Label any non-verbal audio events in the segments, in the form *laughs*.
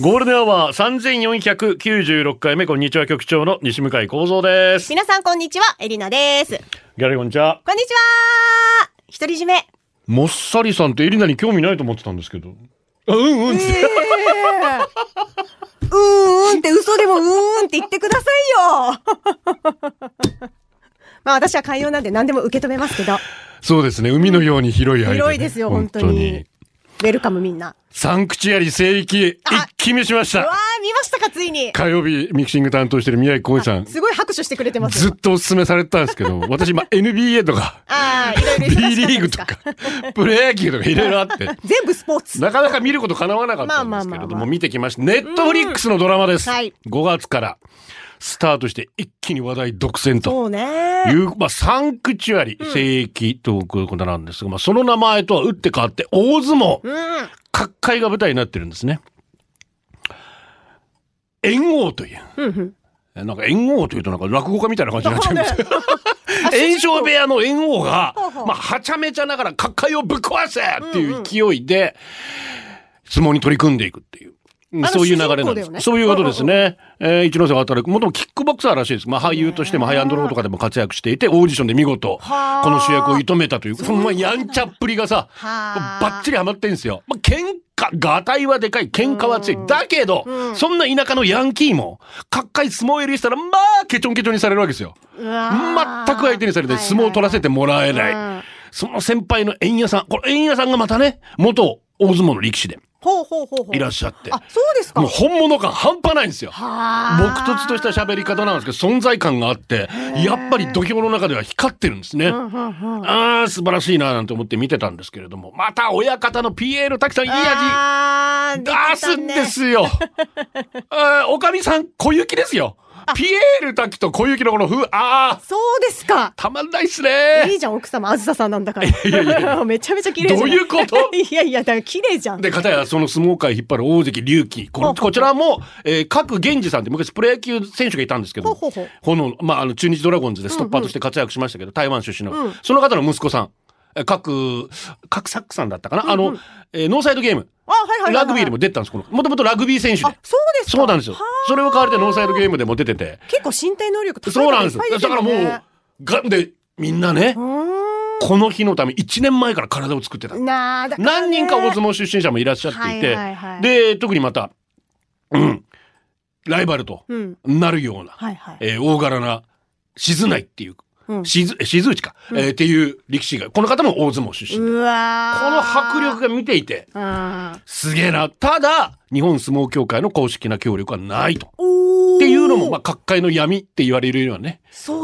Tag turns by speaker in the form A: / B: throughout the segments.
A: ゴールデンアワー3496回目、こんにちは局長の西向井幸三です。
B: 皆さんこんにちは、エリナです。
A: ギャラリーこんにちは。
B: こんにちは独り占め。
A: もっさりさんってエリナに興味ないと思ってたんですけど。あうんうんって。
B: うーんって嘘でもうーんって言ってくださいよ *laughs* まあ私は寛容なんで何でも受け止めますけど、
A: そうですね。海のように広い間、ね
B: 広いですよ、本当に。ウェルカムみんな。
A: サンクチュアリ聖域、一気見しまし
B: うわ
A: た。
B: ー、見ましたか、ついに。
A: 火曜日ミキシング担当してる宮城浩二さん。
B: すごい拍手してくれてますよ。
A: ずっとお勧めされてたんですけど、*laughs* 私今 NBA とか、
B: ああ、いろいろ
A: B リーグとか、*laughs* プロ野球とかいろいろあって。
B: 全部スポーツ。
A: なかなか見ること叶わなかったんですけれども、見てきました。ネットフリックスのドラマです。
B: はい
A: 5月からスタートして一気に話題独占と
B: そうね。
A: いう、まあ、サンクチュアリ、聖域ということなんですが、まあ、その名前とは打って変わって、大相撲、
B: うん。
A: 各界が舞台になってるんですね。猿王という。えなんか猿王というとなんか落語家みたいな感じになっちゃうんですけど。*laughs* 炎症部屋の猿王が、まあ、はちゃめちゃながら各界をぶっ壊せっていう勢いで、相撲に取り組んでいくっていう。うん
B: の
A: そういう流れなんです。
B: ね
A: そういうことですね。えー一ノ瀬渡る、もともとキックボクサーらしいです。まあ俳優としてもハイアンドローとかでも活躍していて、オーディションで見事、こ
B: はあ
A: の主役を射止めたという、そのまあやんちゃっぷりがさ、
B: はあ
A: バッチリハマってんですよ。まあ、喧嘩、ガタイはでかい、喧嘩は強い。だけど、そんな田舎のヤンキーも、各界相撲入りしたら、まあ、ケチョンケチョンにされるわけですよ。全く相手にされて相撲を取らせてもらえない。
B: うん
A: その先輩の円屋さん、これ円屋さんがまたね、元大相撲の力士で
B: ほうほうほうほう。
A: いらっしゃって。
B: あ、そうですか。
A: もう本物感半端ないんですよ。
B: は
A: 朴突とした喋り方なんですけど、存在感があって、やっぱり土俵の中では光ってるんですね。ああ、素晴らしいななんて思って見てたんですけれども、また親方の PL 滝さんいい味。出すんですよ。*laughs* おかみさん、小雪ですよ。ピエール滝と小雪のこの風、ああ、
B: そうですか。
A: たまんないっす
B: い
A: ね
B: い。じゃん、奥様、あずささんなんだから。
A: いやいや *laughs*
B: めちゃめちゃ綺麗じゃん。
A: どういうこと？
B: いやいや、だから綺麗じゃん。
A: で、片やその相撲界引っ張る大関龍騎。ここちらも、えー、各源氏さんって昔プロ野球選手がいたんですけど、
B: ほ
A: の、まあ、あの、中日ドラゴンズでストッパーとして活躍しましたけど、台湾出身の、その方の息子さん、えー各、各サックさんだったかな、あの、えーノーサイドゲーム。
B: あ、はいはいはいはい。
A: ラグビーでも出てたんです、この。もともとラグビー選手で
B: あ。、そうですか。
A: そうなんですよ
B: は。
A: それを買われてノーサイドゲームでも出てて。
B: 結構身体能力高い
A: そうなんですよ。だからもう、がんで、みんなね、この日のため1年前から体を作ってた。
B: なね
A: 何人か大相撲出身者もいらっしゃっていて、
B: はいはいはい
A: で、特にまた、うん、ライバルと
B: うん。
A: なるような、
B: はいはい。
A: えー大柄な、静内っていう、
B: うん。
A: 静静内か、えーっていう力士が、この方も大相撲出身この迫力が見ていて、
B: うん。
A: すげえな。ただ、日本相撲協会の公式な協力はないと。っていうのも、まあ、各界の闇って言われるようなね。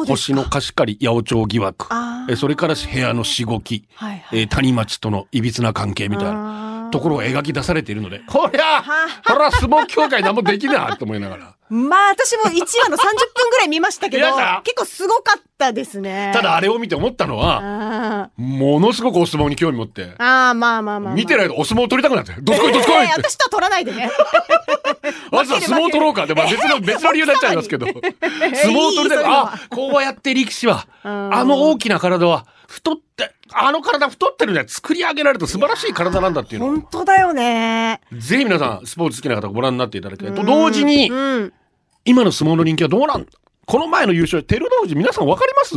A: 星の貸し借り、八百長疑惑。えそれから部屋のしごき。
B: はいはい
A: えー谷町とのいびつな関係みたいなところが描き出されているので、こりゃ、
B: は
A: これは相撲協会何もできないと思いながら。*laughs*
B: まあ私も1話の30分ぐらい見ましたけど結構すごかったですね。
A: ただあれを見て思ったのは、
B: あ
A: ものすごくお相撲に興味持って
B: ー、ああまあまあまあ。
A: 見てないとお相撲取りたくなって、どすこいどすこいって。
B: えー私とは取らないでね。
A: まずは相撲取ろうかって、まあ *laughs* 別の、別の理由になっちゃいますけど。*laughs* 相撲取りたく、
B: は
A: あ、こうやって力士は、あの大きな体は、太って、あの体太ってるね、作り上げられた素晴らしい体なんだっていうのを
B: 本当だよね。
A: ぜひ皆さん、スポーツ好きな方ご覧になっていただきたいと同時に、
B: うん。
A: 今の相撲の人気はどうなん？だこの前の優勝、照ノ富士、皆さんわかります？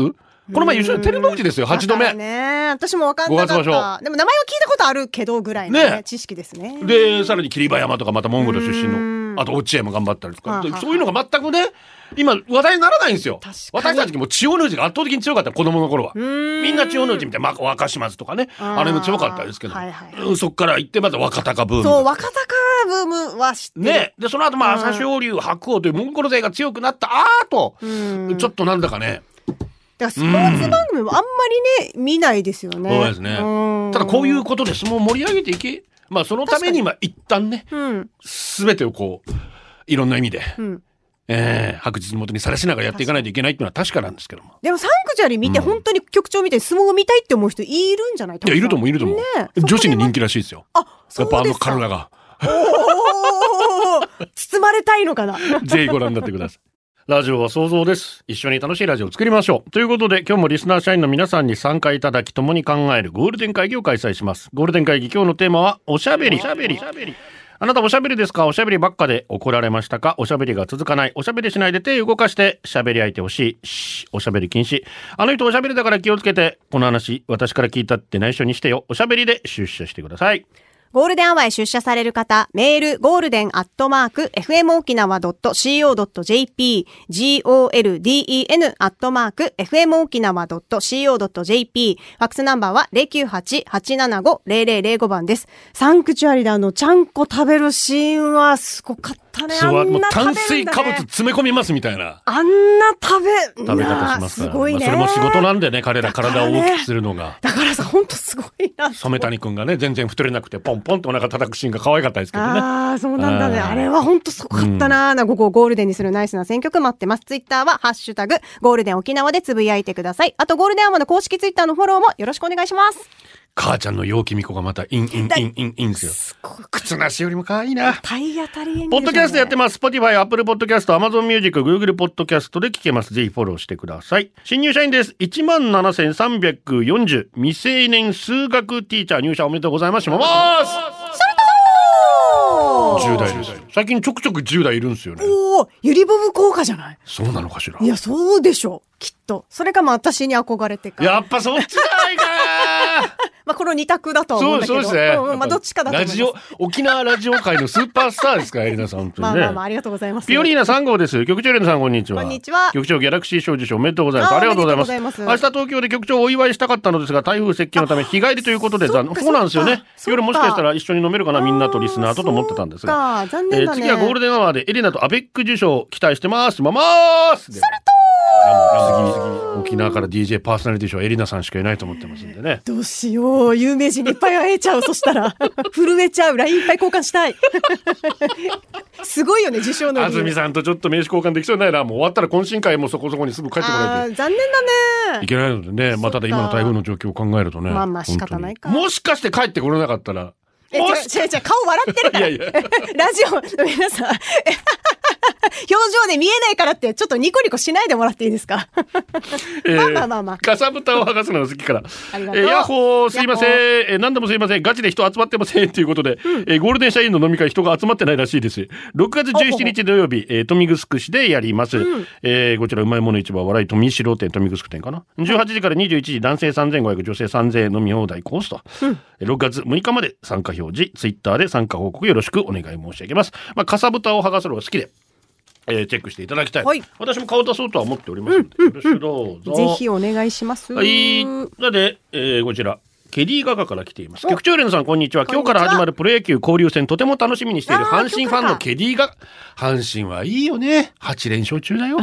A: この前優勝、照ノ富士ですよ、8度目。
B: ね。私も分かんなかった。でも名前は聞いたことあるけどぐらいの
A: ね
B: ね、知識ですね。
A: で、さらに霧馬山とか、またモンゴル出身
B: うん
A: の、あと落合も頑張ったりとか、そういうのが全くね、今話題にならないんですよ。私たちも千代の富士が圧倒的に強かった、子供の頃は。
B: ん
A: みんな千代の富士みたいな、まあ、若島津とかね、
B: あ
A: れも強かったですけど、
B: はいはい
A: うんそっから行ってまた若隆ブーム。
B: そう、若隆ブームは知ってる。
A: ね。で、その後、まあ、
B: うん
A: 朝青龍、白鵬というモンゴル勢が強くなった後、
B: うん
A: ちょっとなんだかね、
B: だからスポーツ番組もあんまりね、見ないですよね。
A: そうですね。
B: ん
A: ただこういうことで相撲を盛り上げていけ、まあそのためにまあ一旦ね、
B: うん。
A: すべてをこう、いろんな意味で、
B: うん。
A: ええ白日のもとにさらしながらやっていかないといけないっていうのは確かなんですけども。
B: でもサンクチュアリ見て
A: うん
B: 本当に局長見て相撲を見たいって思う人いるんじゃない
A: いや、いると思う、いると思う。
B: ね
A: 女子に人
B: 気。
A: 気らしいですよ。
B: あ、
A: や
B: そう
A: っぱあの
B: ですか
A: 体が。
B: おー包まれたいのかな。
A: ぜひご覧になってください。ラジオは想像です。一緒に楽しいラジオを作りましょう。ということで、今日もリスナー社員の皆さんに参加いただき、共に考えるゴールデン会議を開催します。ゴールデン会議、今日のテーマは、おしゃべり。おしゃべり。あなたおしゃべりですか？おしゃべりばっかで怒られましたか？おしゃべりが続かない。おしゃべりしないで手動かして喋り相手欲しい。しおしゃべり禁止。あの人おしゃべりだから気をつけて。この話、私から聞いたって内緒にしてよ。おしゃべりで出社してください。
B: ゴールデンアワーへ出社される方、メール、 golden アットマーク、fmokinawa.co.jp、golden アットマーク、fmokinawa.co.jp、ファックスナンバーは098-875-0005番です。サンクチュアリであの、ちゃんこ食べるシーンはすごかったね。
A: すごい。炭水化物
B: ね
A: 詰め込みますみたいな。
B: あんな食べ、
A: 食べ方しますから。
B: すごいね。
A: まあそれも仕事なんでね、彼ら体を大きくするのが。
B: だからさ、ほんとすごいな。
A: 染谷くんがね、全然太れなくて、ポンポンってお腹叩くシーンが可愛かったですけどね。
B: ああ、そうなんだね。
A: あ
B: れは本当すごかったな。な、ここをゴールデンにするナイスな選曲待ってます。ツイッターは、ハッシュタグ、ゴールデン沖縄でつぶやいてください。あと、ゴールデンアワーの公式ツイッターのフォローもよろしくお願いします。
A: 母ちゃんの陽気み子がまた、インインインインインですよ。
B: すごい。
A: 靴なしよりも可愛いな。
B: 体当たり
A: ポッドキャストやってます。Spotify、Apple Podcast、Amazon Music、Google Podcast で聞けます。ぜひフォローしてください。新入社員です。17,340未成年数学ティーチャー入社おめでとうございます。します
B: おー
A: !10 代です。最近ちょくちょく10代いるんですよね。
B: おーゆりボブ効果じゃない？
A: そうなのかしら
B: い。や、そうでしょう。きっと。それかも私に憧れてか。
A: やっぱそっちじゃないか *laughs*
B: まあ、この二択だとは思うんだけど。
A: そうですね。
B: んうんまあ、どっちかだと思います。
A: ラジオ、沖縄ラジオ界のスーパースターですから、エリナさん、ね。
B: まあまあまあ、ありがとうございます。
A: ピオリーナ3号です。局長エリナさん、こんにちは。
B: こんにちは
A: 局長ギャラクシー賞受賞おめでとうございます。
B: あ
A: りがとうございます。明日東京で局長をお祝いしたかったのですが、台風接近のため日帰りということで残念。
B: そ
A: うなんですよね。夜もしかしたら一緒に飲めるかな、みんなとリスナーとと思ってたんですが。
B: 残念だね。
A: ー次はゴールデンアワーでエリナとアベック受賞期待してます。まます。それと次、沖縄から DJ パーソナリティ賞エリナさんしかいないと思ってますんでね。
B: どうしよう。有名人にいっぱい会えちゃう。そしたら。震えちゃう。LINE いっぱい交換したい。すごいよね、受賞の。
A: 安住さんとちょっと名刺交換できそうないな。もう終わったら懇親会もそこそこにすぐ帰ってこないと
B: 残念だね。
A: いけないのでね。まあ、ただ今の台風の状況を考えるとね。
B: まあまあ仕方ないか
A: もしかして帰ってこれなかったら。
B: え、違う違う違う、顔笑ってるから。
A: いやいや *laughs*
B: ラジオの皆さん、*laughs* 表情で見えないからって、ちょっとニコニコしないでもらっていいですか？
A: えー
B: まあまあまあまあ
A: かさぶたを剥がすのが好きから。
B: ありがとう
A: えーヤッホーすいません。えー何でもすいません。ガチで人集まってません。ということで、えーゴールデン社員の飲み会人が集まってないらしいです。6月17日土曜日、えー、富城市でやります。えーこちらうまいもの市場笑い富城店富城店かな？18時から21時男性3500女性3000飲み放題コースと。えー6月6日まで参加表示、ツイッターで参加報告よろしくお願い申し上げます。まあ、かさぶたを剥がすのが好きで。えーチェックしていただきたい、
B: はい
A: 私も顔出そうとは思っておりますので、よろしくどうぞ。
B: ぜひお願いします。
A: はい。なので、えーこちら。ケリーガガから来ています。
B: お
A: 局長連さん、こんにちは。今日から始まるプロ野球交流戦、とても楽しみにしている阪神ファンのケリーガ阪神はいいよね。8連勝中だよ。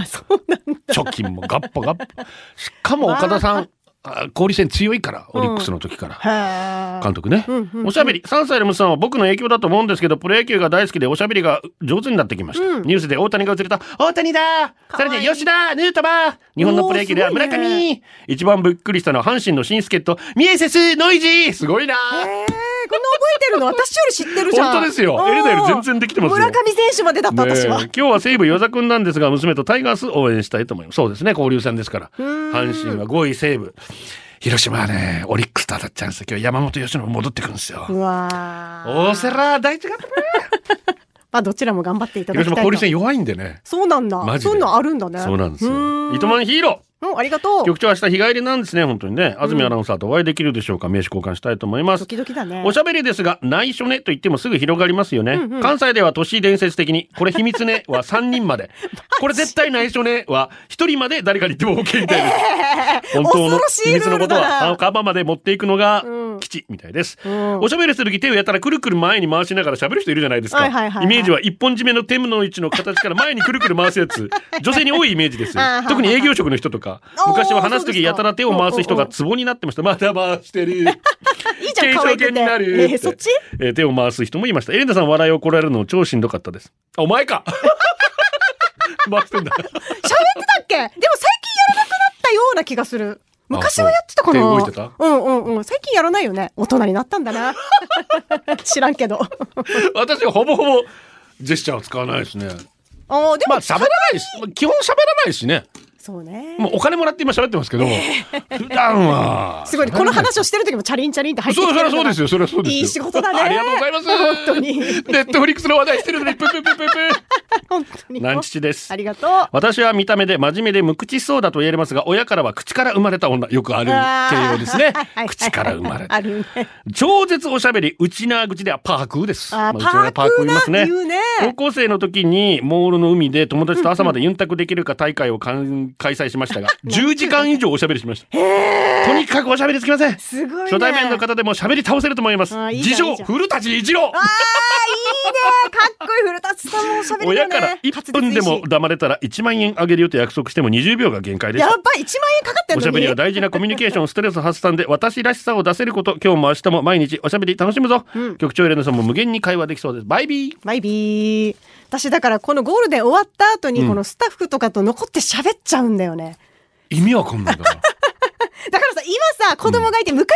A: 貯金もガッポガッポ。しかも岡田さん、あ交流戦強いから、オリックスの時から。監督ね、
B: んうんうん。
A: おしゃべり。3歳の息子さんは僕の影響だと思うんですけどプロ野球が大好きでおしゃべりが上手になってきました、ニュースで大谷が映ると大谷だ!さらに吉田ヌートバー!日本のプロ野球では村上、一番びっくりしたのは阪神の新助っ人ミエセスノイジー!すごいな!
B: えー、こんな覚えてるの？私より知ってるじゃん。
A: 本当ですよ。エレナより全然できてますよ。
B: 村上選手までだった、私は。
A: 今日は西武与座くんなんですが娘とタイガース応援したいと思います。そうですね交流戦ですから。阪神は5位西武広島はねオリックスと当たっちゃうんですよ今日山本由伸戻ってくるんですよ
B: うわー
A: 大瀬良大地が *laughs*
B: まあ、どちらも頑張っていただき
A: 広
B: たいと。
A: 島交流戦弱いんでね。
B: そうなんだ。
A: マジで
B: そういうのあるんだね。
A: そうなんですよ。糸満ヒーロ
B: うん、ありがと
A: ー。
B: う。
A: 局長明日日帰りなんですね、本当にね。安住アナウンサーとお会いできるでしょうか。名刺交換したいと思います
B: ド。キドキだね。
A: おしゃべりですが、内緒ねと言ってもすぐ広がりますよね。関西では都市伝説的に、これ秘密ねは3人まで。*laughs* これ絶対内緒ねは1人まで誰かに言っても OK みたいです。*laughs* 本当の秘密のこと
B: ルールだな
A: は、カバまで持っていくのが
B: うん
A: 基地みたいです。
B: ん
A: おしゃべりする時手をやったらくるくる前に回しながら喋る人いるじゃないですか。
B: はいはいはいはい
A: イメージは一本締めの手の位置の形から前にくるくる回すやつ。*laughs* 女性に多いイメージです。*laughs* 特に営業職の人とか。昔は話す時やたら手を回す人がツボになってました。まだ回してる。*laughs*
B: いいじゃん、可愛くて。
A: になる
B: えーそっち？
A: えー手を回す人もいました。エレナさん笑いをこらえるの超しんどかったです。あお前か回してんだ。
B: 喋ってたっけ？でも最近やらなくなったような気がする。昔はやってたかな
A: 手動いてた？
B: うんうんうん。最近やらないよね。大人になったんだな。*laughs* 知らんけど。
A: 私はほぼほぼジェスチャーを使わないですね。
B: あーでも、
A: まあ喋らないし、基本喋らないしね。
B: そうね。
A: もうお金もらって今喋ってますけど、普段は。*laughs*
B: すごいね。この話をしてる時もチャリンチャリンって入ってる
A: それはそうですよ。それはそうですよ。
B: いい仕事だね
A: ありがとうございます。
B: 本当に
A: ネットフリックスの話題してるのに、プププププ。
B: 本当に。
A: 南父です
B: あ。りがとう。
A: 私は見た目で真面目で無口そうだと言えますが、親からは口から生まれた女、よくある形容ですね *laughs* 口から生まれた。*laughs*
B: あるね。
A: 超絶おしゃべり、内縄口ではパークーです。
B: あー
A: まうちの親
B: パークーな
A: 言いますね高校生の時にモールの海で友達と朝までユンタクできるか大会をかん開催しましたが、*laughs* 10時間以上おしゃべりしました。とにかくおしゃべりつきません。
B: すごいね。
A: 初対面の方でも喋り倒せると思います自称、古舘一郎
B: ああ、いいね。かっこいい。古舘さんもおしゃべり。
A: 親から1分でも黙れたら1万円あげるよと約束しても20秒が限界でした。
B: やばい、1万円かかって
A: おしゃべりは大事なコミュニケーション、*laughs* ストレス発散で私らしさを出せること、今日も明日も毎日おしゃべり楽しむぞ。局長エレナさんも無限に会話できそうです。バイビー。
B: バイビー。私だからこのゴールデン終わった後にこのスタッフとかと残って喋っちゃうんだよね。
A: 意味わかんないから。*laughs*
B: だからさ、今さ、子供がいて迎えに行か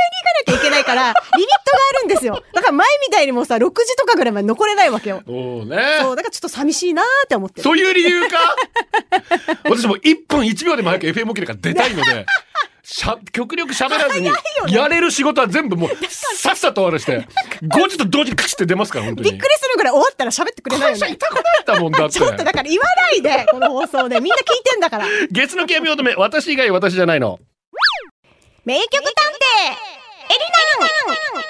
B: なきゃいけないから、リミットがあるんですよ。だから前みたいにもうさ、6時とかぐらいまで残れないわけよ。
A: そうね。
B: そう、だからちょっと寂しいなーって思ってる。
A: そういう理由か？*laughs* 私も1分1秒でも早く FM 沖から出たいので、*laughs* しゃ、極力喋らずに、やれる仕事は全部もう、*laughs* さっさと終わらして、5時と同時にカチって出ますから、本当に。
B: びっくりするぐらい終わったら喋ってくれないよね。
A: 会社痛くなったもんだって。
B: ちょっとだから言わないで、この放送で。みんな聞いてんだから。
A: 月の極み乙女、私以外私じゃないの。
B: 名曲探偵エリナン。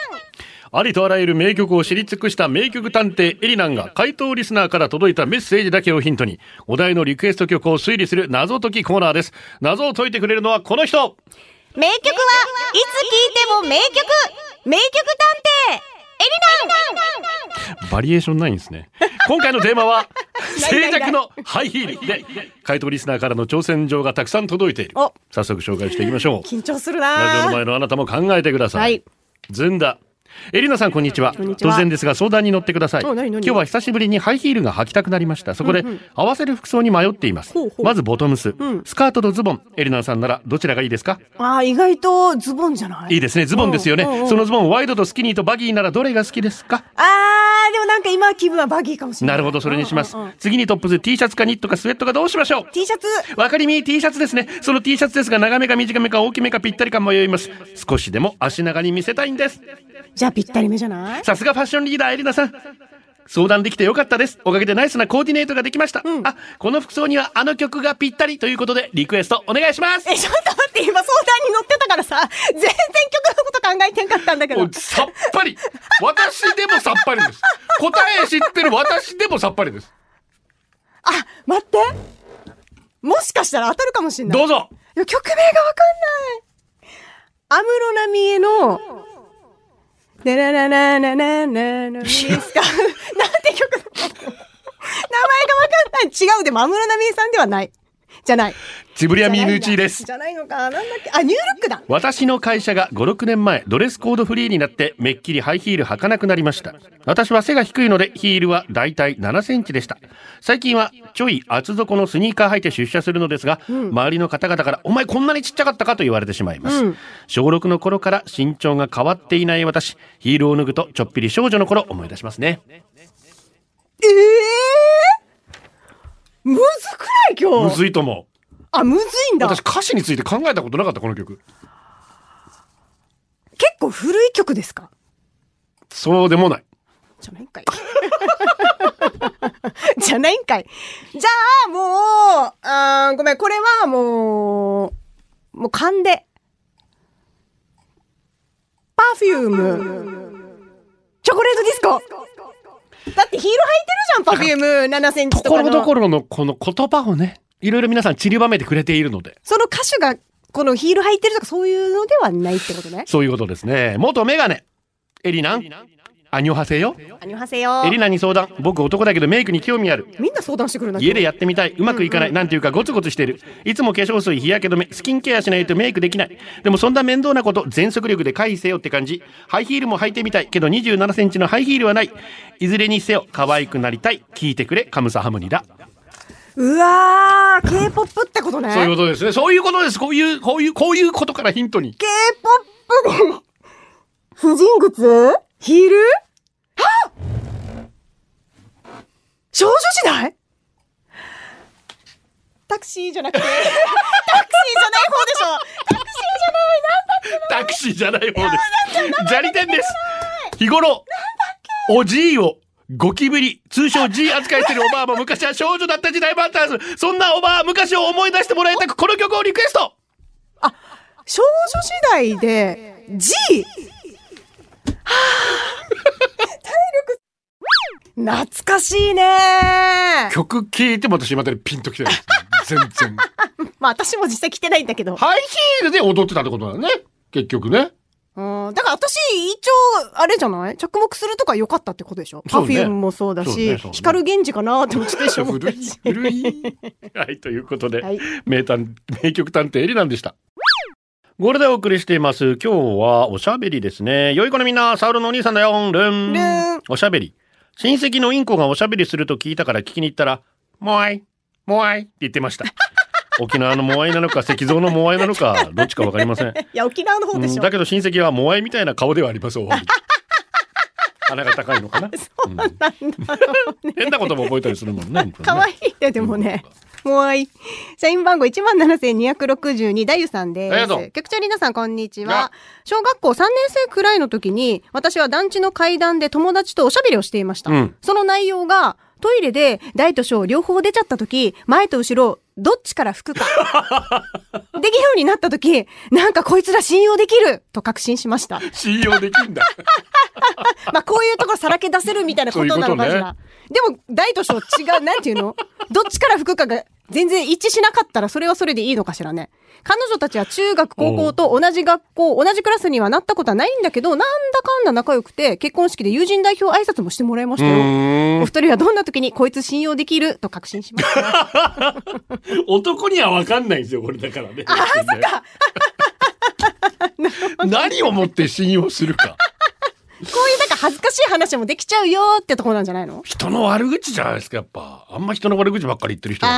A: ありとあらゆる名曲を知り尽くした名曲探偵エリナンが回答リスナーから届いたメッセージだけをヒントにお題のリクエスト曲を推理する謎解きコーナーです。謎を解いてくれるのはこの人。
B: 名曲はいつ聴いても名曲。名曲探偵
A: バリエーションないんですね。今回のテーマは静寂のハイヒールで回答リスナーからの挑戦状がたくさん届いている。早速紹介していきましょう。
B: 緊張するな
A: ラジオの前のあなたも考えてください。
B: はい
A: ずんだ。エリナさんこんにちは。突然ですが相談に乗ってください。今日は久しぶりにハイヒールが履きたくなりました。そこで、合わせる服装に迷っています。
B: ほうほう。
A: まずボトムス、
B: ん。
A: スカートとズボン。エリナさんならどちらがいいですか？
B: あー意外とズボンじゃない？
A: いいですね。ズボンですよね。
B: うんうんうん。
A: そのズボンワイドとスキニーとバギーならどれが好きですか？
B: あーでもなんか今気分はバギーかもしれない。
A: なるほどそれにします、
B: うんうんうん。
A: 次にトップス T シャツかニットかスウェットかどうしましょう
B: ？T シャツ？
A: わかりみ T シャツですね。その T シャツですが長めか短めか大きめかぴったりか迷います。少しでも足長に見せたいんです
B: じゃあぴったりめじゃない？
A: さすがファッションリーダーエリナさん。相談できてよかったです。おかげでナイスなコーディネートができました、あこの服装にはあの曲がぴったりということでリクエストお願いします。
B: えちょっと待って今相談に乗ってたからさ全然曲のこと考えてんかったんだけど。
A: さっぱり。私でもさっぱりです。答え知ってる私でもさっぱりです。
B: あ待って。もしかしたら当たるかもしんない。
A: どうぞ。
B: 曲名がわかんない。安室奈美恵のねなななななな、のみーすか。なんて曲名前がわかんない。違うで、まむらなみーさんではない。じゃない。
A: ジブリアミーヌーチーです。
B: じゃないのか。なんだっけ？あニュールックだ。
A: 私の会社が5、6年前ドレスコードフリーになってめっきりハイヒール履かなくなりました。私は背が低いのでヒールはだいたい7センチでした。最近はちょい厚底のスニーカー履いて出社するのですが、周りの方々からお前こんなにちっちゃかったかと言われてしまいます。小6の頃から身長が変わっていない私、ヒールを脱ぐとちょっぴり少女の頃思い出しますね。
B: ええー、今日
A: むずいと思う。
B: あむずいんだ
A: 私歌詞について考えたことなかったこの曲。
B: 結構古い曲ですか？
A: そうでもない。
B: じゃないんかい。*laughs* じゃないんかい。じゃあ、もう、あーごめん、これはもう、もう勘で。パフューム。チョコレートディスコ。だってヒール履いてるじゃん、パフューム7センチ
A: ところ
B: とかの。
A: どころのこの言葉をね、いろいろ皆さん散りばめてくれているので。
B: その歌手が、このヒール履いてるとかそういうのではないってことね。
A: そういうことですね。元メガネ。エリナン。
B: 안녕하세요。안녕하세요。
A: エリナに相談。僕男だけどメイクに興味ある。
B: みんな相談してくるな。
A: 家でやってみたい。うまくいかない。なんていうかゴツゴツしてる。いつも化粧水、日焼け止め、スキンケアしないとメイクできない。でもそんな面倒なこと全速力で回避せよって感じ。ハイヒールも履いてみたい。けど27センチのハイヒールはない。いずれにせよ可愛くなりたい。聞いてくれ、カムサハムニだ。
B: うわー、K-POP ってことね。
A: そういうことですね。そういうことです。こういう、こういう、こういうことからヒントに。
B: K-POP で、婦人靴？ヒールは？少女時代？タクシーじゃなくて、*laughs* タクシーじゃない方でしょ。タクシーじゃない、なんだ
A: タクシーじゃない方です。砂利店です。日頃、おじいをゴキブリ、通称 G 扱いしてるおばあも昔は少女だった時代もあったはず。そんなおばあ昔を思い出してもらいたく、この曲をリクエスト。
B: 少女時代で G 懐かしいね
A: 曲聴いても私またピンときてないです。全然。*laughs*
B: まあ私も実際着てないんだけど。
A: ハイヒールで踊ってたってことだよね。結局ね。
B: うん、だから私一応あれじゃない？着目するとか良かったってことでしょ？
A: そうね
B: Perfume もそうだし
A: ねね
B: 光源氏かなってもちょっと一瞬思った *laughs*
A: 古い
B: し。
A: 古い。はい、ということで、
B: はい
A: 名探名曲探偵エリナンでした。ゴールでお送りしています。今日はおしゃべりですね。良い子のみんな、サウルのお兄さんだよ。ルン。
B: ルン
A: おしゃべり。親戚のインコがおしゃべりすると聞いたから聞きに行ったら、モアイ、モアイって言ってました。*laughs* 沖縄のモアイなのか、石像のモアイなのか、どっちかわかりません。*laughs*
B: いや沖縄の方でしょ、
A: うんだけど親戚はモアイみたいな顔ではあります。*laughs* お鼻が高いのかな？うん変なことも覚えたりするもんね。
B: 可愛いねでもね。もういい。社員番号17,262ダユさんで
A: ありがとう
B: す。局長リナさんこんにち
A: や
B: は。小学校3年生くらいの時に、私は団地の階段で友達とおしゃべりをしていました。
A: うん
B: その内容が、トイレで大と小両方出ちゃった時、前と後ろ、どっちから吹くか。*laughs* できるようになった時、なんかこいつら信用できると確信しました。*laughs*
A: 信用できんだ。*laughs*
B: まあこういうところさらけ出せるみたいなことなのかしら。でも大と小違う、なんていうの？*laughs* どっちから吹くかが全然一致しなかったらそれはそれでいいのかしらね。彼女たちは中学高校と同じ学校、同じクラスにはなったことはないんだけど、なんだかんだ仲良くて、結婚式で友人代表挨拶もしてもらいましたよ。お二人はどんな時にこいつ信用できる？と確信しました。*laughs*
A: 男には分かんないんですよ、これだからね。あ、そっか。*laughs* 何をもって信用するか。
B: こういうなんか恥ずかしい話もできちゃうよってところなんじゃないの？
A: 人の悪口じゃないですか、やっぱ。あんま人の悪口ばっかり言ってる人は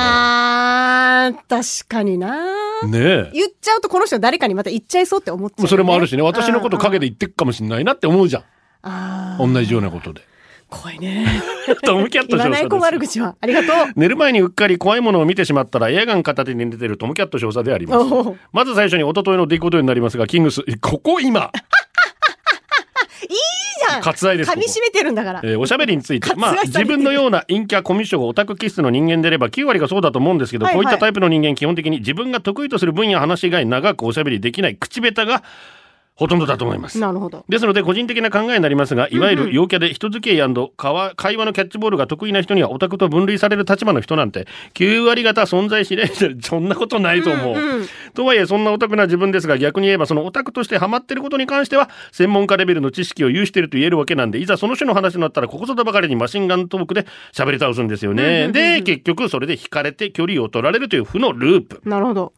B: あー、確かにな
A: ね。ねえ。
B: 言っちゃうとこの人誰かにまた言っちゃいそうって思っちゃう、
A: もうそれもあるしね、私のこと陰で言ってくかもしれないなって思うじゃん。
B: あー
A: 同じようなことで。
B: 怖いね。*laughs*
A: トムキャット少佐です *laughs*
B: 悪口は。ありがとう。
A: 寝る前にうっかり怖いものを見てしまったらエアガン片手に寝てるトムキャット少佐であります。まず最初に一昨日の出来事になりますが、キングス、ここ今、
B: じゃん
A: 割愛です
B: 噛み締めてるんだから。
A: えーおしゃべりについて、まあ、自分のような陰キャコミュ障オタク気質の人間であれば9割がそうだと思うんですけど、
B: はいはい。
A: こういったタイプの人間基本的に自分が得意とする分野話以外長くおしゃべりできない口下手がほとんどだと思います。
B: なるほど。
A: ですので個人的な考えになりますがいわゆる陽キャで人付き合い会話のキャッチボールが得意な人にはオタクと分類される立場の人なんて9割方存在しない *laughs* そんなことないと思う、とはいえそんなオタクな自分ですが逆に言えばそのオタクとしてハマってることに関しては専門家レベルの知識を有していると言えるわけなんでいざその種の話になったらここぞとばかりにマシンガントークで喋り倒すんですよね、で結局それで惹かれて距離を取られるという負のループ
B: なるほど。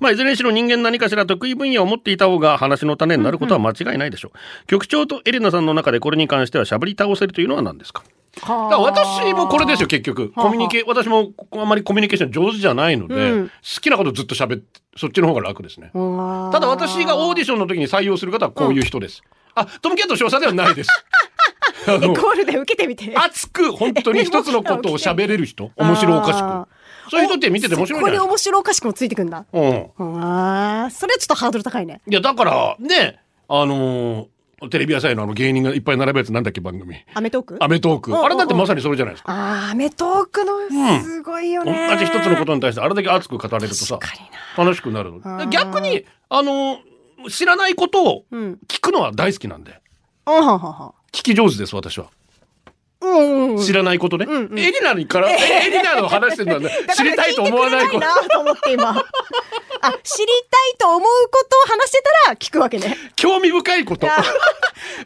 A: まあ、いずれにしろ人間何かしら得意分野を持っていた方が話の種になることは間違いないでしょう。局長とエレナさんの中でこれに関してはしゃぶり倒せるというのは何ですか？私もこれですよ、結局。
B: はあ
A: コミュニケ、私もあまりコミュニケーション上手じゃないので、
B: うん
A: 好きなことずっと喋って、そっちの方が楽ですね。ただ私がオーディションの時に採用する方はこういう人です。あ、トムキャット少佐ではないです。*laughs* あの
B: ゴールで受けてみて。
A: 熱く本当に一つのことを喋れる人？*laughs* 面白おかし
B: あ
A: く。そういう人って見てて面白い
B: ここに
A: じゃない？で
B: 面白おかしくもついてくんだ。
A: うん。
B: ああ、それはちょっとハードル高いね。
A: いや、だから、ね、あのーテレビ朝日のあの芸人がいっぱい並ぶやつなんだっけ番組。
B: アメトーク？
A: アメトーク。
B: うんうんうん
A: あれだってまさにそれじゃないですか。
B: ああ、アメトークの、すごいよね。
A: 同じ一つのことに対してあれだけ熱く語れるとさ。楽しくなる逆に、あのー知らないことを
B: うん。
A: 聞くのは大好きなんで。
B: あははは。
A: 聞き上手です、私は。
B: うんうんうん。
A: 知らないことね。
B: うんうん
A: エリナにから、えエリナの話してるのはね知りたいと思わないこと。
B: あ、知りたいと思うことを話してたら聞くわけね。
A: 興味深いこと。
B: や *laughs*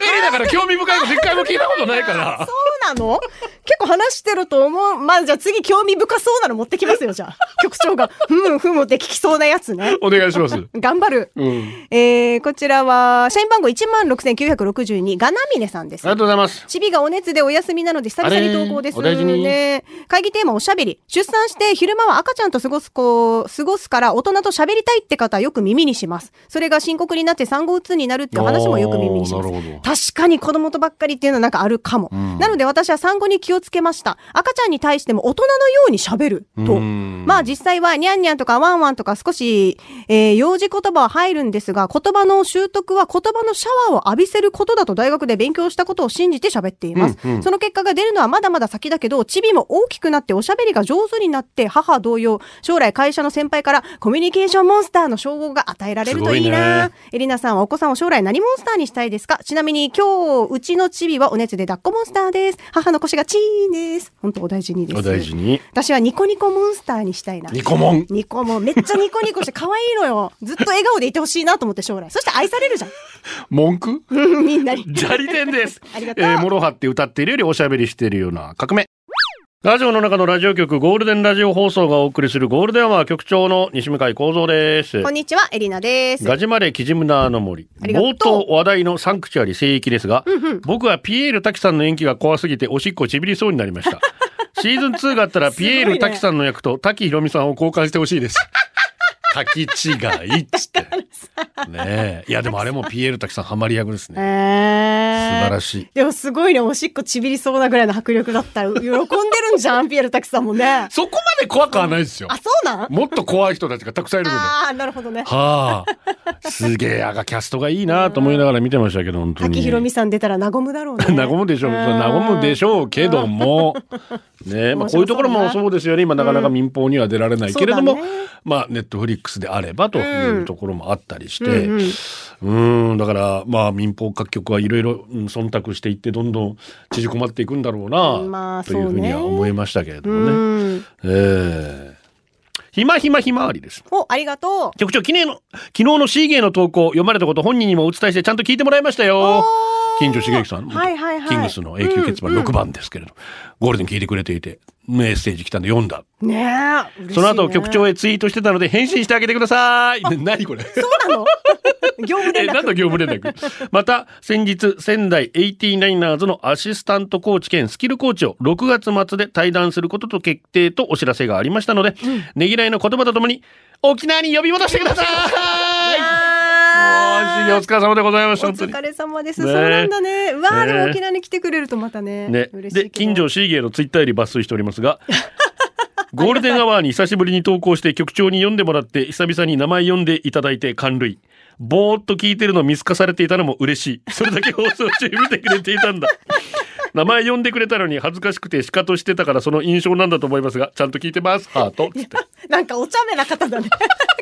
A: エリだから興味深いこと一回も聞いたことないから。*laughs*
B: そうなの？結構話してると思う。まあじゃあ次興味深そうなの持ってきますよ、じゃあ。*laughs* 局長が、ふむふむって聞きそうなやつね。
A: お願いします。
B: 頑張る。
A: うん。
B: えー、こちらは、社員番号16,962、ガナミネさんです
A: ありが。とうございます。
B: チビがお熱でお休みなので久々に投稿ですね。会議テーマおしゃべり。出産して昼間は赤ちゃんと過ごす子、過ごすから大人と喋りたいって方はよく耳にします。それが深刻になって産後うつになるっていう話もよく耳にします。確かに子供とばっかりっていうのはなんかあるかも。
A: ん
B: なので私は産後に気をつけました。赤ちゃんに対しても大人のように喋ると。
A: うん
B: まあ実際はニャンニャンとかワンワンとか少し、えー幼児言葉は入るんですが、言葉の習得は言葉のシャワーを浴びせることだと大学で勉強したことを信じて喋っています。
A: うんうん
B: その結果が出るのはまだまだ先だけど、チビも大きくなっておしゃべりが上手になって、母同様、将来会社の先輩からコミュニケーションモンスターの称号が与えられるといいな
A: ね。
B: エリナさんはお子さんを将来何モンスターにしたいですか？ちなみに今日、うちのチビはお熱で抱っこモンスターです。母の腰がチーンです。本当お大事にです。
A: お大事に。
B: 私はニコニコモンスターにしたいな。
A: ニコモン。
B: ニコもめっちゃニコニコして可愛いのよ。ずっと笑顔でいてほしいなと思って将来。そして愛されるじゃん。
A: 文句？*laughs*
B: みんなに。*laughs*
A: 砂利店です。*laughs*
B: ありがとう
A: えー、モロハって歌っているよりおしゃべりしているような革命。ラジオの中のラジオ局ゴールデンラジオ放送がお送りするゴールデンは局長の西向井幸三です。
B: こんにちは、エリナです。
A: ガジマレキジムナーの森。冒頭話題のサンクチュアリ聖域ですが、僕はピエール瀧さんの演技が怖すぎておしっこちびりそうになりました。*laughs* シーズン2があったらピエール滝さんの役と滝ひろみさんを交換してほしいです。滝違いっつって。ねえ。いやでもあれもピエール滝さんハマり役です
B: え
A: ね。
B: ー、
A: 素晴らしい。
B: でもすごいね、おしっこちびりそうなぐらいの迫力だったら、喜んでるんじゃん、ピエール滝さんもね。
A: そこまで怖くはないですよ
B: あ、。そうなん？
A: もっと怖い人たちがたくさんいるので。
B: ああ、なるほどね。
A: はあ。すげえ、あがキャストがいいなと思いながら見てましたけど、本当に。
B: 滝ひろみさん出たら和むだろうね。*laughs*
A: 和むでしょう。和むでしょうけども。ねまあこういうところもそうですよね。今なかなか民放には出られないけれども、まあネットフリックスであればというところもあったりして、
B: うんうん
A: うん、だからまあ民放各局はいろいろうん忖度していってどんどん縮こまっていくんだろうな、
B: まあ
A: というふうには思いましたけれど
B: う
A: もね。
B: ん。
A: ええひまひまひまわりです。
B: お、ありがとう。
A: 局長、昨日の、昨日のシーゲーの投稿、読まれたこと本人にもお伝えしてちゃんと聞いてもらいましたよ。金城茂之さん、
B: はいはいはい
A: キングスの永久欠番6番ですけれど、ゴールデン聞いてくれていて、メッセージ来たんで読んだ。
B: ねえ。ね
A: その後、局長へツイートしてたので返信してあげてください。*laughs* 何これ？
B: そうなの？*laughs* 業務連
A: え、何の
B: 絡。
A: 業務連絡？また、先日、仙台 89ers のアシスタントコーチ兼スキルコーチを6月末で対談することと決定とお知らせがありましたので、ねぎらいの言葉とともに、沖縄に呼び戻してくださいお疲れ様でございました、
B: お。疲れ様です。
A: ね
B: そうなんだね。うわー、
A: ね
B: でも沖縄に来てくれるとまたね。
A: ね。で、
B: 嬉しいけど
A: 近所シーゲーのツイッターより抜粋しておりますが、*laughs* ゴールデンアワーに久しぶりに投稿して局長に読んでもらって久々に名前読んでいただいて感涙。ぼーっと聞いてるの見透かされていたのも嬉しい。それだけ放送中見てくれていたんだ。名前呼んでくれたのに恥ずかしくてシカトしてたからその印象なんだと思いますが、ちゃんと聞いてます？ハート？
B: なんかお茶目な方だね。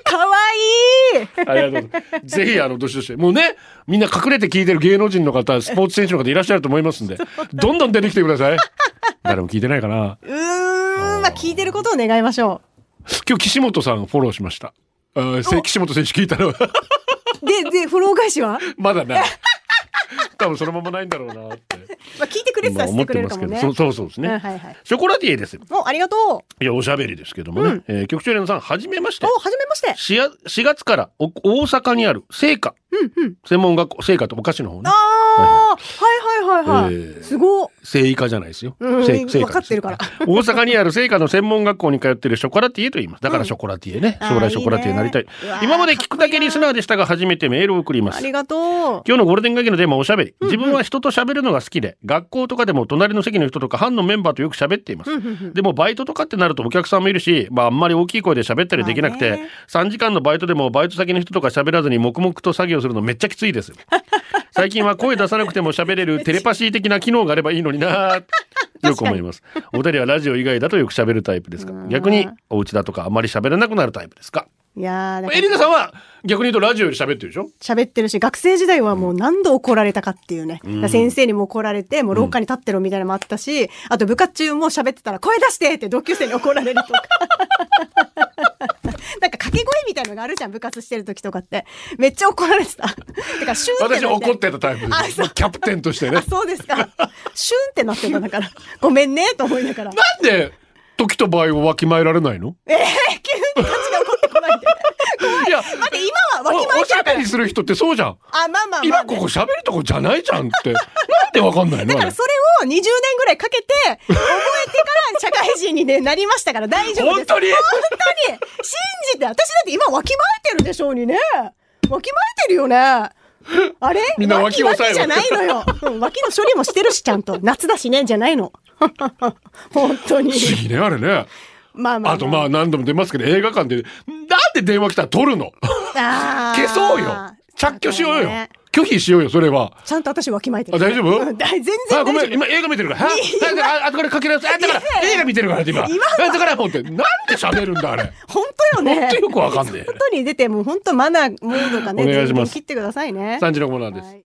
B: かわいい。
A: ありがとうございます。ぜひ、あの、どしどし。もうね、みんな隠れて聞いてる芸能人の方、スポーツ選手の方いらっしゃると思いますんで、*laughs* どんどん出てきてください。*laughs* 誰も聞いてないかな。
B: うーん、まあ聞いてることを願いましょ
A: 今日岸本さんフォローしました。あ岸本選手聞いたの。
B: で、で、フォロー返しは？*laughs*
A: まだない。多分そのままないんだろうなって。
B: まあ聞いてくれてたらしてくれるかもね。
A: そうそうそうですね。
B: うんはいはい。
A: ショコラティエです。
B: お、ありがとう。
A: いや、おしゃべりですけどもね。えー局長連さん、はじめまして。
B: お、はじめまして。
A: 4, 4月からお大阪にある聖火、専門学校聖火とお菓子の方ね
B: ああ、はいはいはいはい。
A: えー
B: すごっ。
A: 聖イカじゃないですよ。
B: うん
A: 聖聖火
B: わかってるから
A: 大阪にある聖火の専門学校に通っているショコラティエと言います。だからショコラティエね。
B: うん
A: 将来ショコラティエになりたい今まで聞くだけリスナーでしたが、初めてメールを送ります。
B: ありがとう。
A: 今日のゴールデン会議のテーマはおしゃべり。自分は人と喋るのが好きで、学校とかでも隣の席の人とか班のメンバーとよく喋っています。でもバイトとかってなるとお客さんもいるし、まああんまり大きい声で喋ったりできなくて、
B: まあね
A: 3時間のバイトでもバイト先の人とか喋らずに黙々と作業するのめっちゃきついです。*laughs* 最近は声出さなくても喋れるテレパシー的な機能があればいいのになぁ *laughs* よく思います。お二人はラジオ以外だとよく喋るタイプですか。逆にお家だとかあまり喋らなくなるタイプですか。
B: いや
A: エリ
B: ら
A: ナさんは逆に言うとラジオより喋ってるでしょ？
B: 喋ってるし、学生時代はもう何度怒られたかっていうね。だから先生にも怒られて、もう廊下に立ってろみたいなのもあったし、あと部活中も喋ってたら声出してって同級生に怒られるとか。たいのがあるじゃん、部活してる時とかって。めっちゃ怒られてた。*laughs* だから、シュンって。
A: 私怒ってたタイプですキャプテンとしてね
B: あ、。そうですか。シュンってなってただから。ごめんね、と思いながら。
A: なんで、時と場合をわきまえられないの？
B: えー、急にい
A: や、
B: 待って、今はわきま
A: おお
B: えてるから
A: しゃべり。する人ってそうじゃん。
B: あ、まあまあまあ、
A: 今ここ喋るとこじゃないじゃんって。*laughs* なんでわかんないの？
B: だからそれを20年ぐらいかけて、覚えてから社会人に、ね、なりましたから大丈夫です。
A: 本当に？
B: 本当に信じて、私だって今わきまえてるでしょうにね。わきまえてるよね。あれ？
A: みんな脇押さえろ
B: じゃないのよ。うん、脇の処理もしてるし、ちゃんと。夏だしね、じゃないの。*laughs* 本当に。
A: 不思議ね、あれね。
B: まあまあ、
A: あとまあ何度も出ますけど、映画館で、なんで電話来たら撮るの？消そうよ着去しようよ
B: ね
A: 拒否しようよ、それは。
B: ちゃんと私わきまえてる。
A: あ、大丈夫？
B: う全然。
A: あ、ごめん、今映画見てるから。はあ、あ後からかけ直す。あ、だから映画見てるから今。
B: 今
A: あだからもうって、なんで喋るんだ、あれ。
B: 本当よね。
A: 本当よくわかんねえ
B: 外に出て、もう本当マナーモードがね、
A: お願いします
B: 切ってくださいね。
A: 三時のコーナーです。
B: はい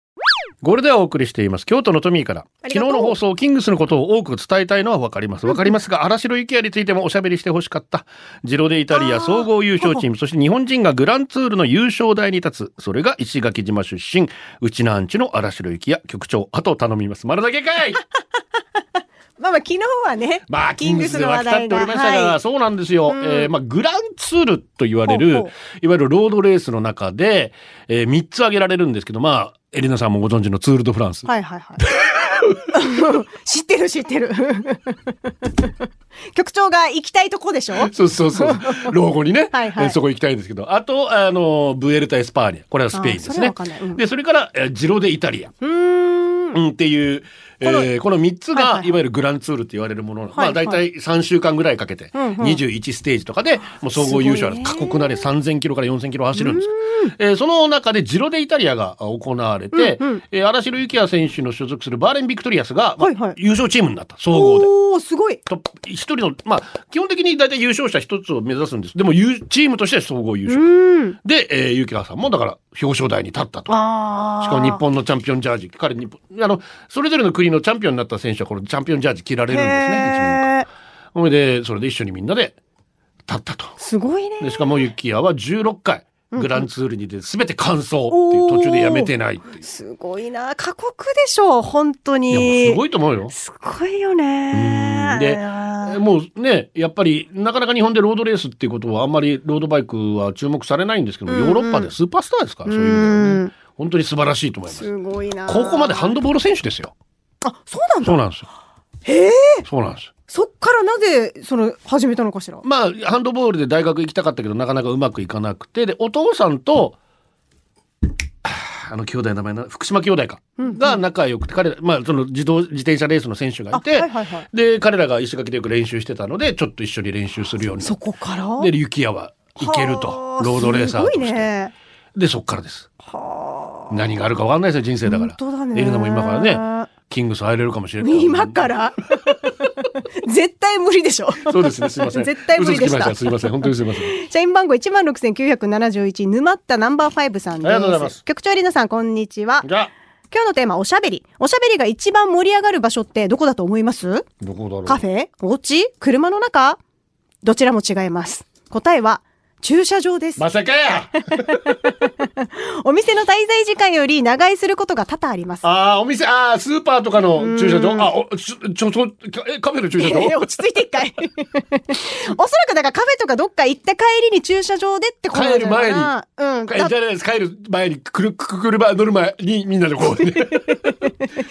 A: これではお送りしています。京都のトミーから。昨日の放送、キングスのことを多く伝えたいのはわかります。わかりますが、荒城幸也についてもおしゃべりしてほしかった。ジロデイタリア総合優勝チーム、そして日本人がグランツールの優勝台に立つ。それが石垣島出身、うちなアンチの荒城幸也局長。あと頼みます。丸だけかい *laughs*
B: まあまあ昨日はね、
A: まあ、キングスで沸き立っておりましたが、
B: はい
A: そうなんですよ。
B: うん
A: えーまあ、グランツールと言われる、
B: ほうほ
A: いわゆるロードレースの中で、えー、3つ挙げられるんですけど、まあ、エリナさんもご存知のツール・ド・フランス。
B: はいはいはい。*laughs* 知ってる知ってる。*laughs* 局長が行きたいとこでしょ？
A: そうそうそう。*laughs* 老後にね、
B: はいはい
A: えーそこ行きたいんですけど、あと、あの、ブエルタ・エスパーニャ。これはスペインですね
B: あそうん。
A: で、それから、えージロ・デ・イタリア。
B: うーん。
A: うん、っていう、え
B: この
A: ーこの3つが、
B: はい
A: わゆるグランツールって言われるもの、まあ
B: はいはい
A: 大体3週間ぐらいかけて、
B: うんうん
A: 21ステージとかで、もう総合優勝過酷なね、3000キロから4000キロ走るんです。えーその中でジロデイタリアが行われて、
B: うんうん
A: えー新城幸也選手の所属するバーレン・ビクトリアスが、まあ
B: はいはい
A: 優勝チームになった、総合で。
B: おー、すごい。
A: 一人の、まあ、基本的に大体優勝者一つを目指すんです。でも、優チームとしては総合優
B: う
A: 勝。で、えー、ゆきはさんもだから表彰台に立ったと。
B: ああ。
A: しかも日本のチャンピオンジャージ、彼日本、あの、それぞれの国のチャンピオンになった選手はこのチャンピオンジャージ着られるんですね、それで、それで一緒にみんなで立ったと。
B: すごいね。
A: で、しかもゆきやは16回、グランツールに出て全て完走っていう途中でやめてないっていう。
B: すごいな。過酷でしょう、本当に。
A: すごいと思うよ。
B: すごいよね。
A: うんでもうね、やっぱり、なかなか日本でロードレースっていうことはあんまりロードバイクは注目されないんですけど、
B: うんうん
A: ヨーロッパでスーパースターですから、そういう意味では
B: うん
A: ね。本当に素晴らしいと思います。
B: すごいな。
A: ここまでハンドボール選手ですよ。
B: あ、そうなんだ。
A: そうなんですよ。
B: へえ。
A: そうなんです。
B: そっからなぜ、その、始めたのかしら？
A: まあ、ハンドボールで大学行きたかったけど、なかなかうまくいかなくて、で、お父さんと、ああの兄弟の名前な、福島兄弟か、
B: うん
A: が仲良くて、彼ら、まあ、その自動、自転車レースの選手がいて、
B: あはいはいはい
A: で、彼らが石垣でよく練習してたので、ちょっと一緒に練習するようにな
B: そこから？
A: で、雪屋は行けると
B: は。あ
A: ロードレーサーとして。
B: ね。
A: で、そっからです。
B: は
A: 何があるか分かんないですよ、人生だから。
B: ね
A: エレナも今からね、キングス入れるかもしれない。
B: 今から？*laughs* 絶対無理でしょ。
A: そうですね、すいません。*laughs*
B: 絶対無理でした
A: 嘘つきますいません、本当にすいません。
B: 社員番号16,971沼ったナンバー5さんです。
A: ありがとうございます
B: 局長エリナさん、こんにちは。
A: じゃあ、
B: 今日のテーマ、おしゃべり。おしゃべりが一番盛り上がる場所ってどこだと思います？
A: どこだろう。
B: カフェ？お家？車の中？どちらも違います。答えは、駐車場です。
A: まさかや *laughs*
B: お店の滞在時間より長居することが多々あります。
A: ああ、お店、ああ、スーパーとかの駐車場？あ、おちょ、ちょ、ちょえ、カフェの駐車場？
B: え *laughs* 落ち着いて一回。*laughs* おそらくだからカフェとかどっか行った帰りに駐車場でってことなんじゃないかな。うん。
A: えじゃないです。帰る前に、くる、く、車乗る前にみんなでこうね。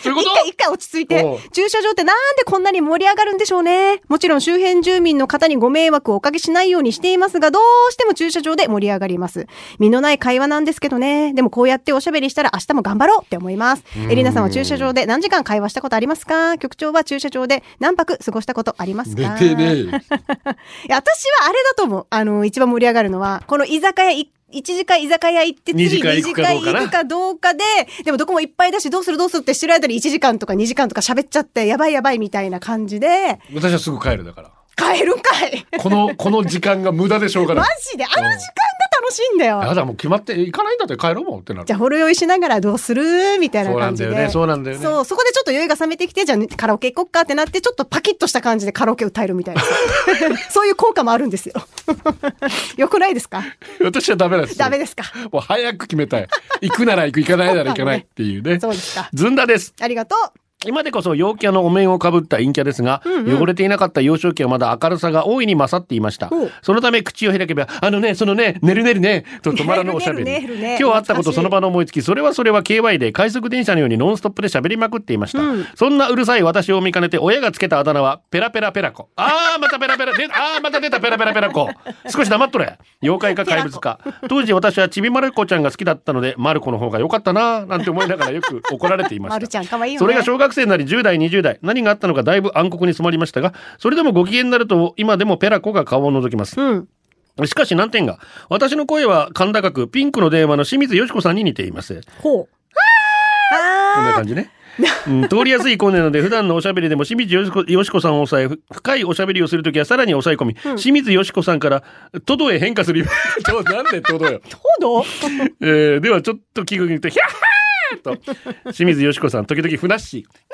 A: そういうこと？
B: 一回一回落ち着いて。駐車場ってなんでこんなに盛り上がるんでしょうね。もちろん周辺住民の方にご迷惑をおかけしないようにしていますが、どうしても駐車場で盛り上がります。身のない会話なんですけどね。でもこうやっておしゃべりしたら明日も頑張ろうって思います。エリナさんは駐車場で何時間会話したことありますか？局長は駐車場で何泊過ごしたことありますか？
A: 寝てねえ。*laughs*
B: いや、私はあれだと思う。あの、一番盛り上がるのは、この居酒屋い、1時間居酒屋行って次
A: 二次会行くかどうかな
B: 二次会行くかどうかで、でもどこもいっぱいだし、どうするどうするってしてる間に1時間とか2時間とか喋っちゃって、やばいやばいみたいな感じで、
A: 私はすぐ帰るだから。
B: 帰るんかい
A: この、この時間が無駄でしょうが
B: マ
A: ない。
B: ジで？あの時間が楽しいんだよ。
A: やだもう決まって行かないんだって帰ろうもんってなる
B: じゃあ、ほろ酔いしながらどうするみたいな感じで。
A: そうなんだよねそうなんだよね
B: そう、そこでちょっと酔いが冷めてきて、じゃあカラオケ行こっかってなって、ちょっとパキッとした感じでカラオケ歌えるみたいな。*laughs* そういう効果もあるんですよ。*laughs* よくないですか？
A: 私はダメですよ
B: ダメですか？
A: もう早く決めたい行くなら行く行かないなら行かないっていうね *laughs*
B: そうですか。
A: ずんだです
B: ありがとう。
A: 今でこそ陽キャのお面をかぶった陰キャですが、汚れていなかった幼少期はまだ明るさが大いに勝っていました。そのため口を開けば、あのね、そのね、ねるねるね、と止まらぬおしゃべり。*laughs*
B: ねるねるね
A: 今日あったことその場の思いつき、それはそれは KY で快速電車のようにノンストップで喋りまくっていました。
B: うん
A: そんなうるさい私を見かねて親がつけたあだ名は、ペラペラペラコ。あー、またペラペラ、であー、また出たペラペラペラコ。*laughs* 少し黙っとれ。妖怪か怪物か。当時私はちびまる子ちゃんが好きだったので、まる子の方が良かったななんて思いながらよく怒られていました。*laughs*
B: まるちゃん可愛いよね。
A: それが小学生になり10代20代何があったのかだいぶ暗黒に染まりましたがそれでもご機嫌になると今でもペラコが顔を覗きます。
B: うん。
A: しかし難点が私の声は甲高くピンクの電話の清水よしこさんに似ています。
B: ほう。
A: こんな
B: あ
A: 感じね。*laughs* うん、通りやすい声なので普段のおしゃべりでも清水よしこさんを抑えふ深いおしゃべりをするときはさらに抑え込み、清水よしこさんからトドへ変化すると *laughs* なんでトドよ、
B: ー。ほ *laughs* ど
A: えー、ではちょっと気分にとヒャッハーと。清水よしこさん時々ふなっしー。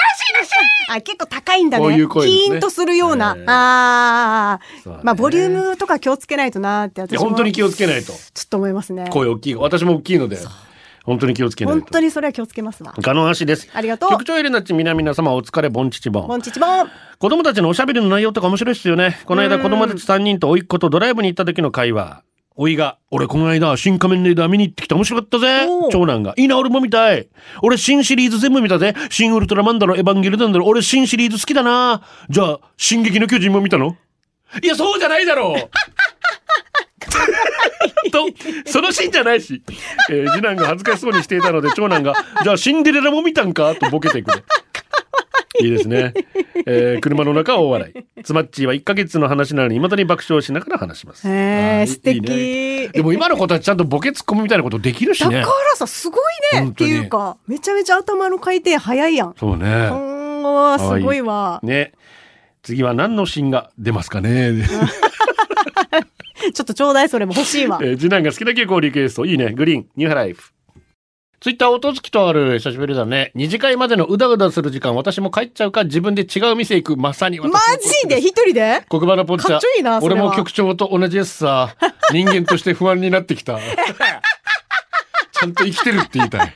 B: あ、結構高いんだね。
A: こういう声ね。
B: キーンとするような。
A: ええ
B: あ
A: そうだね。
B: あ。まあ、ボリュームとか気をつけないとなって
A: い
B: 私も。
A: や本当に気をつけないと。
B: ちょっと思いますね。
A: 声大きい私も大きいので。本当に気をつけない
B: 本
A: と
B: 当にそれは気をつけますわ。
A: ガノ足です。
B: ありがとう。
A: 局長エレナッチ皆々様お疲れボンチチボン
B: ボンチチボン。
A: 子供たちのおしゃべりの内容とか面白いっすよね。この間子供たち3人と甥っ子とドライブに行った時の会話甥いが、俺この間、新仮面ライダー見に行ってきて面白かったぜ。長男が、いいな、俺も見たい。俺新シリーズ全部見たぜ。新ウルトラマンだろ、エヴァンゲリオンだろ、俺新シリーズ好きだな。じゃあ、進撃の巨人も見たの？いや、そうじゃないだろう。*laughs* と、そのシーンじゃないし、えー次男が恥ずかしそうにしていたので、長男が、じゃあシンデレラも見たんか？とボケてくる。いいですね。えー車の中は大笑い。つまっちーは1ヶ月の話なのに未だに爆笑しながら話します。
B: え、
A: ー
B: 素敵。
A: いいねでも今の子たちちゃんとボケツッコミみたいなことできるしね
B: だか。らさ、すごいねっていうか、めちゃめちゃ頭の回転早いやん。
A: そうね。
B: うんわすごいわ。
A: ね。次は何のシーンが出ますかね。*laughs*
B: ちょっとちょうだい、それも欲しいわ。
A: えー次男が好きな曲をリクエスト。いいね。グリーン、ニューハライフ。ツイッター音月とある久しぶりだね。二次会までのうだうだする時間、私も帰っちゃうか、自分で違う店行く。まさに私
B: マ
A: の
B: ジで？一人で？
A: 黒板のポッチャ
B: かっちょいいな
A: 俺も局長と同じですさ。人間として不安になってきた。*laughs* ちゃんと生きてるって言いたい。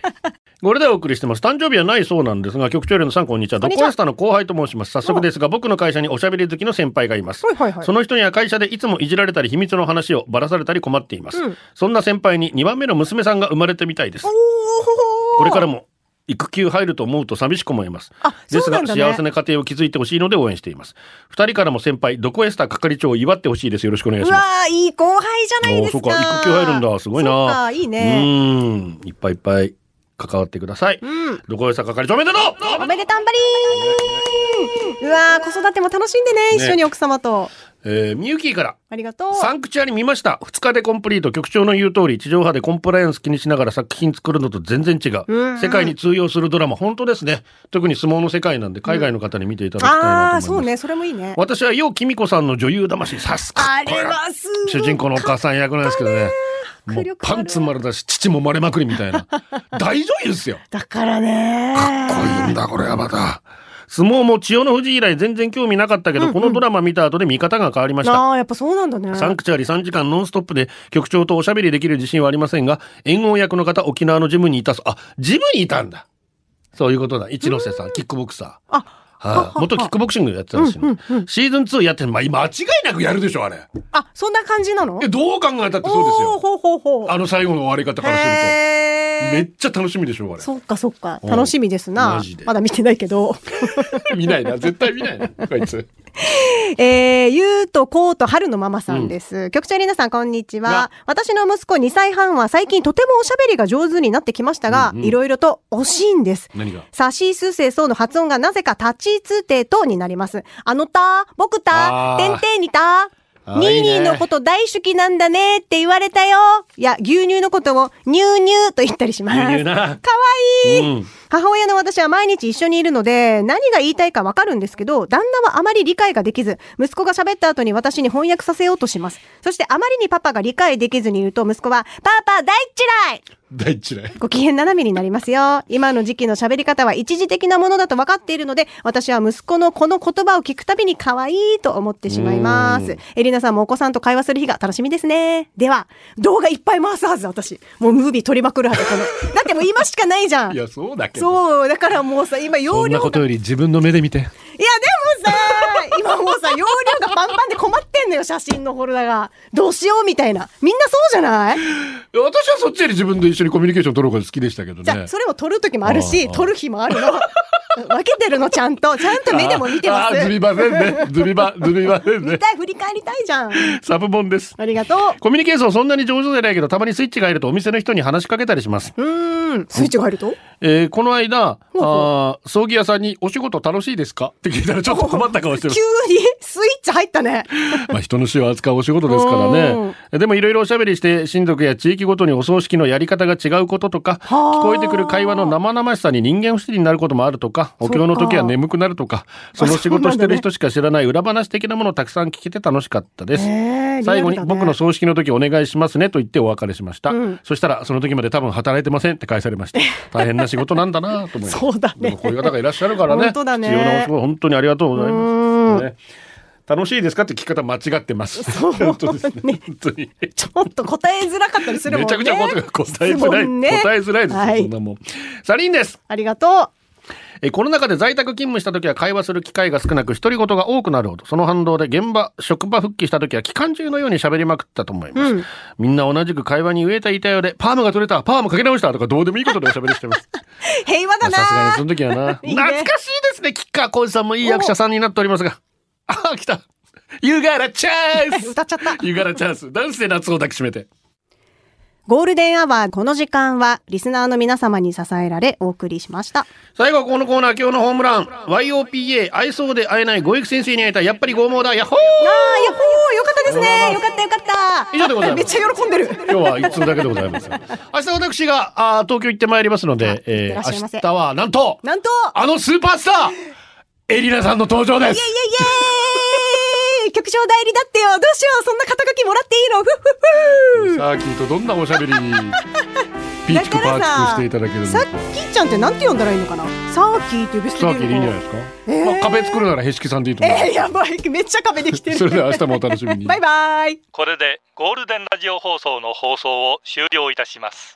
A: これでお送りしてます。誕生日はないそうなんですが、局長よりのさんこんにちは。ドコエスタの後輩と申します。早速ですが、僕の会社におしゃべり好きの先輩がいます。
B: はいはいはい
A: その人には会社でいつもいじられたり秘密の話をばらされたり困っています。
B: うん
A: そんな先輩に2番目の娘さんが生まれてみたいです。これからも育休入ると思うと寂しく思います。
B: あ、
A: ですが。幸せな家庭を築いてほしいので応援しています。二人からも先輩、ドコエスタ係長を祝ってほしいです。よろしくお願いします。
B: ーいい後輩じゃないですか。
A: そうか育休入るんだすごいな
B: いいうね。
A: ーん。いっぱいいっぱい関わってください。
B: うん。
A: ドコエスタ係長おめでとう
B: おめでたんばりーうわー子育ても楽しんでね、一緒に奥様と。
A: えー、みゆきーから。
B: ありがとう。
A: サンクチュアリ見ました。2日でコンプリート。局長の言う通り、地上波でコンプライアンス気にしながら作品作るのと全然違う。
B: うん
A: 世界に通用するドラマ、本当ですね。特に相撲の世界なんで、海外の方に見ていただきたいなと思い
B: ああ、
A: ます。
B: そうね、それもいいね。
A: 私は、ようきみこさんの女優魂、さすが
B: あれはす
A: 主人公のお母さん役なんですけどね。
B: 迫力
A: パンツ丸だし、父も丸まくりみたいな。*laughs* 大女優ですよ。
B: だからね。
A: かっこいいんだ、これはまた。相撲も千代の富士以来全然興味なかったけど、このドラマ見た後で見方が変わりました。
B: ああ、やっぱそうなんだね。
A: サンクチュアリ3時間ノンストップで局長とおしゃべりできる自信はありませんが、援護役の方、沖縄のジムにいたそう。あ、ジムにいたんだ。そういうことだ。一ノ瀬さん、キックボクサー。
B: あ、
A: はい、元キックボクシングやってたんですよ、シーズン2やってるまあ、間違いなくやるでしょ、あれ。
B: あ、そんな感じなの？
A: え、どう考えたってそうですよ。
B: ほうほうほう。
A: あの最後の終わり方からすると。めっちゃ楽しみでしょ、あれ。
B: そっかそっか。
A: うん
B: 楽しみですな。まだ見てないけど。*laughs*
A: 見ないな。絶対見ないな。こいつ。*laughs*
B: えー、ゆうとこうと春のママさんです。局長りなさん、こんにちは
A: な。
B: 私の息子2歳半は最近とてもおしゃべりが上手になってきましたが、
A: うんうん
B: いろいろと惜しいんです。
A: 何が？
B: サシースセソの発音がなぜかタチツテとになります。あのた、僕たてんてんにた、ニーニ
A: あー
B: のこと大好きなんだねって言われたよ。いや、牛乳のことをニューニューと言ったりします。
A: 牛乳な
B: かわいい。
A: うん。
B: 母親の私は毎日一緒にいるので、何が言いたいかわかるんですけど、旦那はあまり理解ができず、息子が喋った後に私に翻訳させようとします。そしてあまりにパパが理解できずにいると、息子は、パパ大嫌い
A: 大嫌い。
B: ご機嫌斜めになりますよ。今の時期の喋り方は一時的なものだと分かっているので、私は息子のこの言葉を聞くたびに可愛いと思ってしまいます。エリナさんもお子さんと会話する日が楽しみですね。では、動画いっぱい回すはず、私。もうムービー撮りまくるはず、この。だってもう今しかないじゃん
A: い。や、そうだけど。
B: そう、だからもうさ、今容
A: そんな。ことより自分の目で見て。
B: いや、でもさ、*laughs* 今もうさ、容量がパンパンで困ってんのよ、写真のフォルダが。どうしようみたいな。みんなそうじゃない？
A: 私はそっちより自分と一緒にコミュニケーション取る方が好きでしたけど
B: じゃ。それも撮る時もあるし、
A: ああ
B: 撮る日もあるの。*laughs* 分けてるの、ちゃんと。ちゃんと目でも見てます。
A: ずみませんね。ずみば、ずみませんね。
B: 見たい、振り返りたいじゃん。
A: サブボンです。
B: ありがとう。
A: コミュニケーションそんなに上手じゃないけど、たまにスイッチが入るとお店の人に話しかけたりします。
B: うーん、スイッチが入ると？
A: えーこの間、
B: ほう
A: あー葬儀屋さんにお仕事楽しいですか？*laughs* って聞いたらちょっと困った顔して
B: 急
A: る。*laughs*
B: にスイッチ入ったね。*laughs*
A: まあ人の死を扱うお仕事ですからね。でもいろいろおしゃべりして親族や地域ごとにお葬式のやり方が違うこととか、
B: はあ
A: 聞こえてくる会話の生々しさに人間不信になることもあるとか、お経の時は眠くなるとか、その仕事してる人しか知らない裏話的なものをたくさん聞けて楽しかったです。
B: えー
A: 最後に僕の葬式の時お願いしますねと言ってお別れしました。
B: うん
A: そしたらその時まで多分働いてませんって返されました。大変な仕事なんだなと思います。
B: そうだね
A: こういう方がいらっしゃるからね。
B: 本当だね
A: 必要なお仕事本当にありがとうございます。ね楽しいですかって聞き方間違ってます。
B: そう
A: 本当ですね。本当に。
B: ちょっと答えづらかったりするもんね。
A: めちゃくちゃ答え答えづらい、答えづらいです、
B: はい
A: そんなもん。サリンです。
B: ありがと
A: えコロナ禍で在宅勤務した時は会話する機会が少なく独り言が多くなるほど。その反動で現場職場復帰した時は期間中のように喋りまくったと思います、
B: うん。
A: みんな同じく会話に飢えたいたようでパーマが取れたパーマかけ直したとかどうでもいいことでおしゃべりしてます。
B: う。*laughs* 平和だな。
A: さすがにその時はな。*laughs*
B: いいね。
A: 懐かしいですね吉川浩司さんもいい役者さんになっておりますが。ああ来た。You got a chance! *laughs*
B: 歌っちゃった。
A: You got a chance! ダンスで夏を抱きしめて
B: ゴールデンアワーこの時間はリスナーの皆様に支えられお送りしました。
A: 最後はこのコーナー今日のホームラン YOPA 愛想で会えないご育先生に会えたやっぱり拷問だヤッホー
B: ああ、やっほーよかったですね。よかったよかった。
A: 以上でございます
B: めっちゃ喜んでる。
A: 今日は一通だけでございます。*laughs* 明日私があー東京行ってまいりますので、えー明日はなんと
B: なんと、
A: あのスーパースターエリナさんの登場です
B: イエイイエーイ局長代理だってよ。どうしよう。そんな肩書きもらっていいの？ふっふっふ
A: サーキーとどんなおしゃべりにピーチクパーチクしていただけるの？か
B: さっきーちゃんってなんて呼んだらいいのかな？サーキーって呼び捨て
A: サー
B: いいのか
A: ーでいいんじゃないですか、
B: えー
A: まあ、壁作るならへしきさんでいいと思います、
B: えー、やばい。めっちゃ壁できてる。
A: それでは明日もお楽しみに
B: バイバイ。
C: これでゴールデンラジオ放送の放送を終了いたします